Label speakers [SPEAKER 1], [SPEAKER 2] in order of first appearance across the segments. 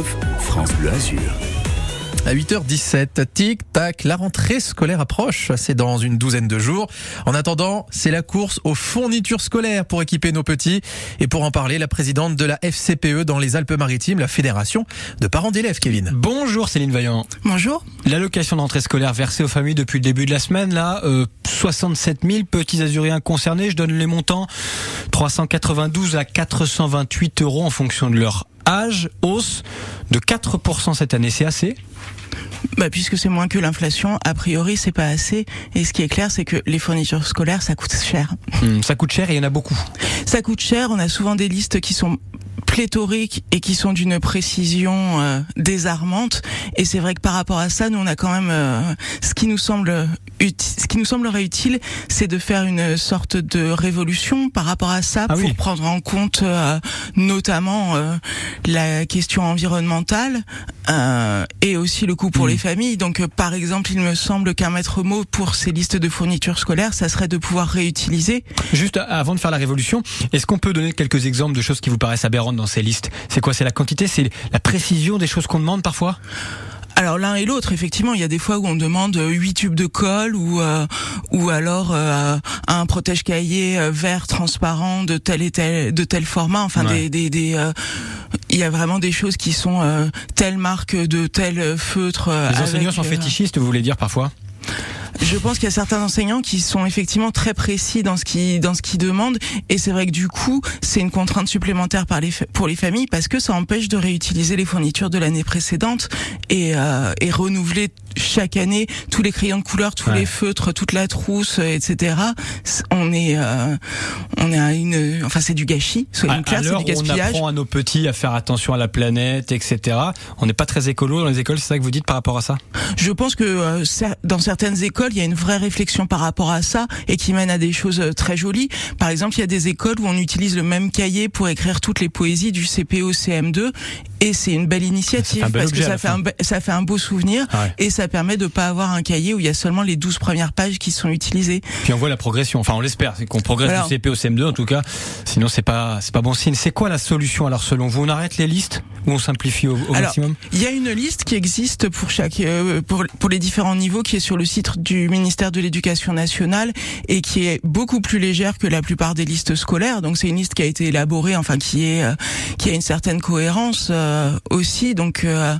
[SPEAKER 1] 9, France Bleu Azur.
[SPEAKER 2] À 8h17, tic-tac, la rentrée scolaire approche, c'est dans une douzaine de jours. En attendant, c'est la course aux fournitures scolaires pour équiper nos petits. Et pour en parler, la présidente de la FCPE dans les Alpes-Maritimes, la Fédération de parents d'élèves, Kevin.
[SPEAKER 3] Bonjour Céline Vaillant.
[SPEAKER 4] Bonjour.
[SPEAKER 3] L'allocation de rentrée scolaire versée aux familles depuis le début de la semaine, là, euh, 67 000 petits azuriens concernés. Je donne les montants 392 à 428 euros en fonction de leur âge, hausse de 4% cette année, c'est assez?
[SPEAKER 4] Bah, puisque c'est moins que l'inflation, a priori c'est pas assez. Et ce qui est clair, c'est que les fournitures scolaires, ça coûte cher.
[SPEAKER 3] Hmm, ça coûte cher et il y en a beaucoup.
[SPEAKER 4] Ça coûte cher. On a souvent des listes qui sont pléthoriques et qui sont d'une précision euh, désarmante. Et c'est vrai que par rapport à ça, nous on a quand même euh, ce qui nous semble ce qui nous semblerait utile, c'est de faire une sorte de révolution par rapport à ça
[SPEAKER 3] Ah
[SPEAKER 4] pour
[SPEAKER 3] oui.
[SPEAKER 4] prendre en compte euh, notamment euh, la question environnementale euh, et aussi le coût pour les familles. Donc, euh, par exemple, il me semble qu'un maître mot pour ces listes de fournitures scolaires, ça serait de pouvoir réutiliser.
[SPEAKER 3] Juste a- avant de faire la révolution, est-ce qu'on peut donner quelques exemples de choses qui vous paraissent aberrantes dans ces listes? C'est quoi? C'est la quantité? C'est la précision des choses qu'on demande parfois?
[SPEAKER 4] Alors l'un et l'autre, effectivement, il y a des fois où on demande euh, huit tubes de colle ou euh, ou alors euh, un protège-cahier euh, vert transparent de tel et tel de tel format. Enfin,
[SPEAKER 3] Ouais.
[SPEAKER 4] des des, des, euh, il y a vraiment des choses qui sont euh, telle marque de tel feutre.
[SPEAKER 3] Les enseignants sont fétichistes, vous voulez dire parfois?
[SPEAKER 4] Je pense qu'il y a certains enseignants qui sont effectivement très précis dans ce qui dans ce qu'ils demandent. Et c'est vrai que du coup c'est une contrainte supplémentaire pour les familles parce que ça empêche de réutiliser les fournitures de l'année précédente et euh, et renouveler chaque année tous les crayons de couleur, tous
[SPEAKER 3] Ouais.
[SPEAKER 4] les feutres, toute la trousse, euh, etc. On est euh, on est à une enfin c'est du gâchis,
[SPEAKER 3] À, à
[SPEAKER 4] clairs, c'est du
[SPEAKER 3] où on
[SPEAKER 4] gaspillage.
[SPEAKER 3] apprend à nos petits à faire attention à la planète, etc. On n'est pas très écolo dans les écoles, c'est ça que vous dites par rapport à ça?
[SPEAKER 4] Je pense que euh, dans certaines écoles, il y a une vraie réflexion par rapport à ça et qui mène à des choses euh, très jolies. Par exemple, il y a des écoles où on utilise le même cahier pour écrire toutes les poésies du CPO CM2 et c'est une belle initiative
[SPEAKER 3] un
[SPEAKER 4] parce que ça fait un be- ça fait un beau souvenir
[SPEAKER 3] Ah ouais.
[SPEAKER 4] et ça permet de pas avoir un cahier où il y a seulement les 12 premières pages qui sont utilisées.
[SPEAKER 3] Puis on voit la progression. Enfin, on l'espère, c'est qu'on progresse
[SPEAKER 4] Alors-
[SPEAKER 3] du CP au CM2 en tout cas. Sinon, c'est pas c'est pas bon signe. C'est quoi la solution alors selon vous? On arrête les listes ou on simplifie au, au
[SPEAKER 4] Alors,
[SPEAKER 3] maximum?
[SPEAKER 4] Il y a une liste qui existe pour chaque euh, pour pour les différents niveaux qui est sur le site du ministère de l'Éducation nationale et qui est beaucoup plus légère que la plupart des listes scolaires. Donc c'est une liste qui a été élaborée, enfin qui est euh, qui a une certaine cohérence euh, aussi, donc euh,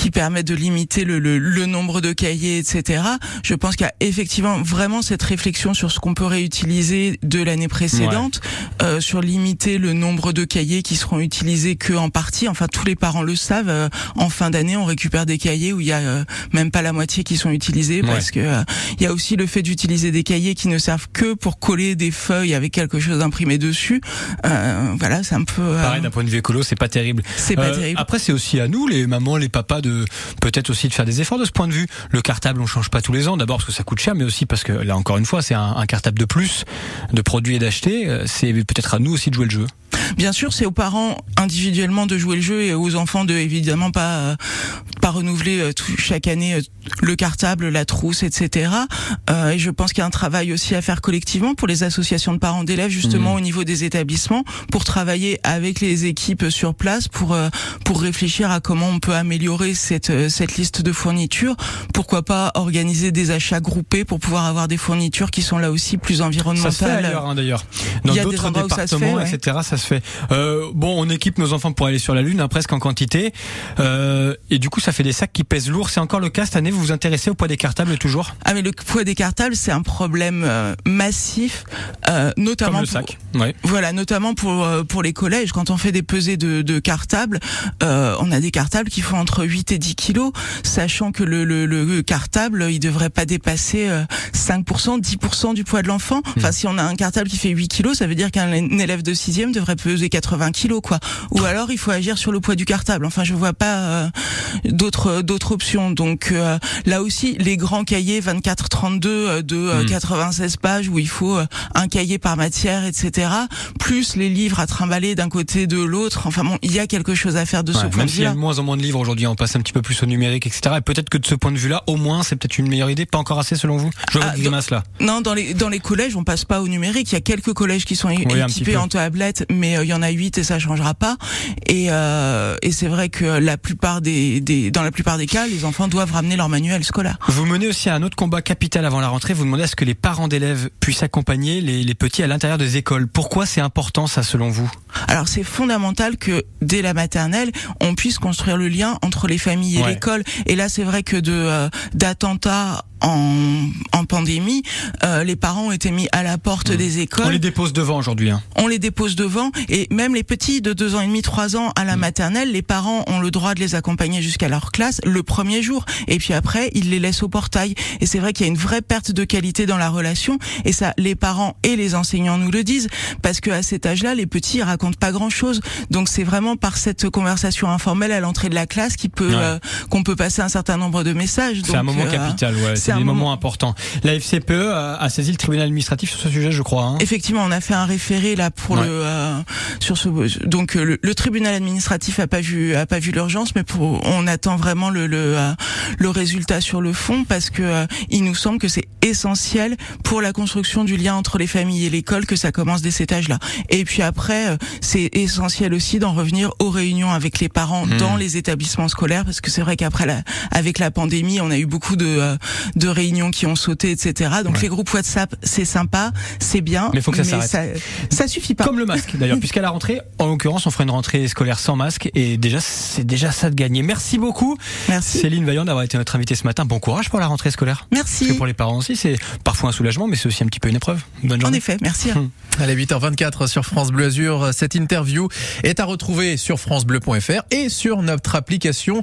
[SPEAKER 4] qui permet de limiter le, le, le nombre de cahiers, etc. Je pense qu'il y a effectivement vraiment cette réflexion sur ce qu'on peut réutiliser de l'année précédente, euh, sur limiter le nombre de cahiers qui seront utilisés que en partie. Enfin, tous les parents le savent. euh, en fin d'année, on récupère des cahiers où il y a euh, même pas la moitié qui sont utilisés
[SPEAKER 3] Ouais.
[SPEAKER 4] parce que euh, il y a aussi le fait d'utiliser des cahiers qui ne servent que pour coller des feuilles avec quelque chose d'imprimé dessus. Euh, voilà, c'est un peu.
[SPEAKER 3] Pareil, d'un point de vue écolo, c'est pas terrible.
[SPEAKER 4] c'est pas
[SPEAKER 3] Euh,
[SPEAKER 4] terrible.
[SPEAKER 3] Après, c'est aussi à nous, les mamans, les papas, de peut-être aussi de faire des efforts de ce point de vue. Le cartable, on change pas tous les ans. D'abord parce que ça coûte cher, mais aussi parce que là, encore une fois, c'est un, un cartable de plus de produits et d'acheter. Euh, C'est peut-être à nous aussi de jouer le jeu.
[SPEAKER 4] Bien sûr, c'est aux parents individuellement de jouer le jeu et aux enfants de évidemment pas euh, pas renouveler euh, tout- chaque année euh, le cartable, la trousse, etc. Euh, et je pense qu'il y a un travail aussi à faire collectivement pour les associations de parents d'élèves justement
[SPEAKER 3] Mhm.
[SPEAKER 4] au niveau des établissements pour travailler avec les équipes sur place pour euh, pour réfléchir à comment on peut améliorer cette euh, cette liste de fournitures. Pourquoi pas organiser des achats groupés pour pouvoir avoir des fournitures qui sont là aussi plus
[SPEAKER 3] Ça se fait
[SPEAKER 4] environnementales.
[SPEAKER 3] ailleurs, hein, d'ailleurs.
[SPEAKER 4] Il
[SPEAKER 3] Dans
[SPEAKER 4] y a des
[SPEAKER 3] d'autres
[SPEAKER 4] ça
[SPEAKER 3] départements,
[SPEAKER 4] ouais.
[SPEAKER 3] etc., ça se fait. Euh, bon, on équipe nos enfants pour aller sur la Lune, hein, presque en quantité. Euh, et du coup, ça fait des sacs qui pèsent lourd. C'est encore le cas cette année Vous vous intéressez au poids des cartables toujours?
[SPEAKER 4] Ah mais le poids des cartables c'est un problème euh, massif, euh, notamment
[SPEAKER 3] Comme le
[SPEAKER 4] pour-
[SPEAKER 3] sac. Ouais.
[SPEAKER 4] voilà, notamment pour euh, pour les collèges. Quand on fait des pesées de, de cartables, euh, on a des cartables qui font entre 8 et 10 kilos, sachant que le, le, le cartable, il devrait pas dépasser euh, 5%, 10% du poids de l'enfant. Enfin, si on a un cartable qui fait 8 kilos, ça veut dire qu'un élève de sixième devrait peser 80 kilos, quoi. Ou alors, il faut agir sur le poids du cartable. Enfin, je vois pas euh, d'autres d'autres options. Donc euh, là aussi, les grands cahiers 24-32 euh, de euh,
[SPEAKER 3] Hmm.
[SPEAKER 4] 96 pages où il faut euh, un cahier par matière, etc. Plus les livres à trimballer d'un côté de l'autre. Enfin bon, il y a quelque chose à faire de ce point
[SPEAKER 3] même
[SPEAKER 4] de
[SPEAKER 3] s'il y a de moins en moins de livres aujourd'hui, on passe un petit peu plus au numérique, etc. Et peut-être que de ce point de vue-là, au moins, c'est peut-être une meilleure idée. Pas encore assez selon vous? Je
[SPEAKER 4] Ah,
[SPEAKER 3] grimace là.
[SPEAKER 4] Non, dans les dans les collèges, on passe pas au numérique. Il y a quelques collèges qui sont
[SPEAKER 3] petit
[SPEAKER 4] équipés en tablette, mais euh, il y en a huit et ça changera pas. Et euh, et c'est vrai que la plupart des, des dans la plupart des cas, les enfants doivent ramener leur manuel scolaire.
[SPEAKER 3] Vous menez aussi un autre combat capital avant la rentrée. Vous demandez à ce que les parents d'élèves puissent accompagner les, les petits à l'intérieur des écoles. Pourquoi c'est important ça selon vous?
[SPEAKER 4] Alors c'est fondamental que dès la maternelle, on puisse construire le lien entre les familles et
[SPEAKER 3] Ouais.
[SPEAKER 4] l'école. Et là, c'est vrai que de euh, d'attentats en, en pandémie, euh, les parents ont été mis à la porte des écoles.
[SPEAKER 3] On les dépose devant aujourd'hui. Hein.
[SPEAKER 4] on les dépose devant et même les petits de deux ans et demi, trois ans à la
[SPEAKER 3] Mm.
[SPEAKER 4] maternelle, les parents ont le droit de les accompagner jusqu'à leur classe le premier jour et puis après ils les laissent au portail et c'est vrai qu'il y a une vraie perte de qualité dans la relation et ça les parents et les enseignants nous le disent parce que à cet âge-là les petits ils racontent pas grand-chose donc c'est vraiment par cette conversation informelle à l'entrée de la classe qui peut
[SPEAKER 3] Ouais.
[SPEAKER 4] euh, qu'on peut passer un certain nombre de messages
[SPEAKER 3] C'est un moment
[SPEAKER 4] euh,
[SPEAKER 3] capital, ouais.
[SPEAKER 4] C'est
[SPEAKER 3] des moments
[SPEAKER 4] moment-
[SPEAKER 3] importants. La FCPE a, saisi le tribunal administratif sur ce sujet, je crois. Hein.
[SPEAKER 4] Effectivement, on a fait un référé là pour
[SPEAKER 3] Ouais.
[SPEAKER 4] le euh, sur ce donc euh, le, le tribunal administratif a pas vu a pas vu l'urgence, mais pour on attend vraiment le le, euh, le résultat sur le fond parce que euh, il nous semble que c'est essentiel pour la construction du lien entre les familles et l'école que ça commence dès cet âge-là. Et puis après, euh, c'est essentiel aussi d'en revenir aux réunions avec les parents
[SPEAKER 3] Mmh.
[SPEAKER 4] dans les établissements scolaires parce que c'est vrai qu'après la avec la pandémie, on a eu beaucoup de euh, de réunions qui ont sauté, etc. Donc
[SPEAKER 3] Ouais.
[SPEAKER 4] les groupes WhatsApp, c'est sympa, c'est bien,
[SPEAKER 3] Mais faut que ça
[SPEAKER 4] ça, ça suffit pas.
[SPEAKER 3] Comme le masque d'ailleurs, puisqu'à la rentrée, en l'occurrence, on fera une rentrée scolaire sans masque et déjà c'est déjà ça de gagner. Merci beaucoup
[SPEAKER 4] Merci.
[SPEAKER 3] Céline Vaillant d'avoir été notre invitée ce matin. Bon courage pour la rentrée scolaire. Parce que
[SPEAKER 4] Merci.
[SPEAKER 3] pour les parents aussi, c'est parfois un soulagement, mais c'est aussi un petit peu une épreuve. Bonne
[SPEAKER 4] En
[SPEAKER 3] journée.
[SPEAKER 4] effet, merci.
[SPEAKER 2] Allez, 8h24 sur France Bleu Azur. Cette interview est à retrouver sur francebleu.fr et sur notre application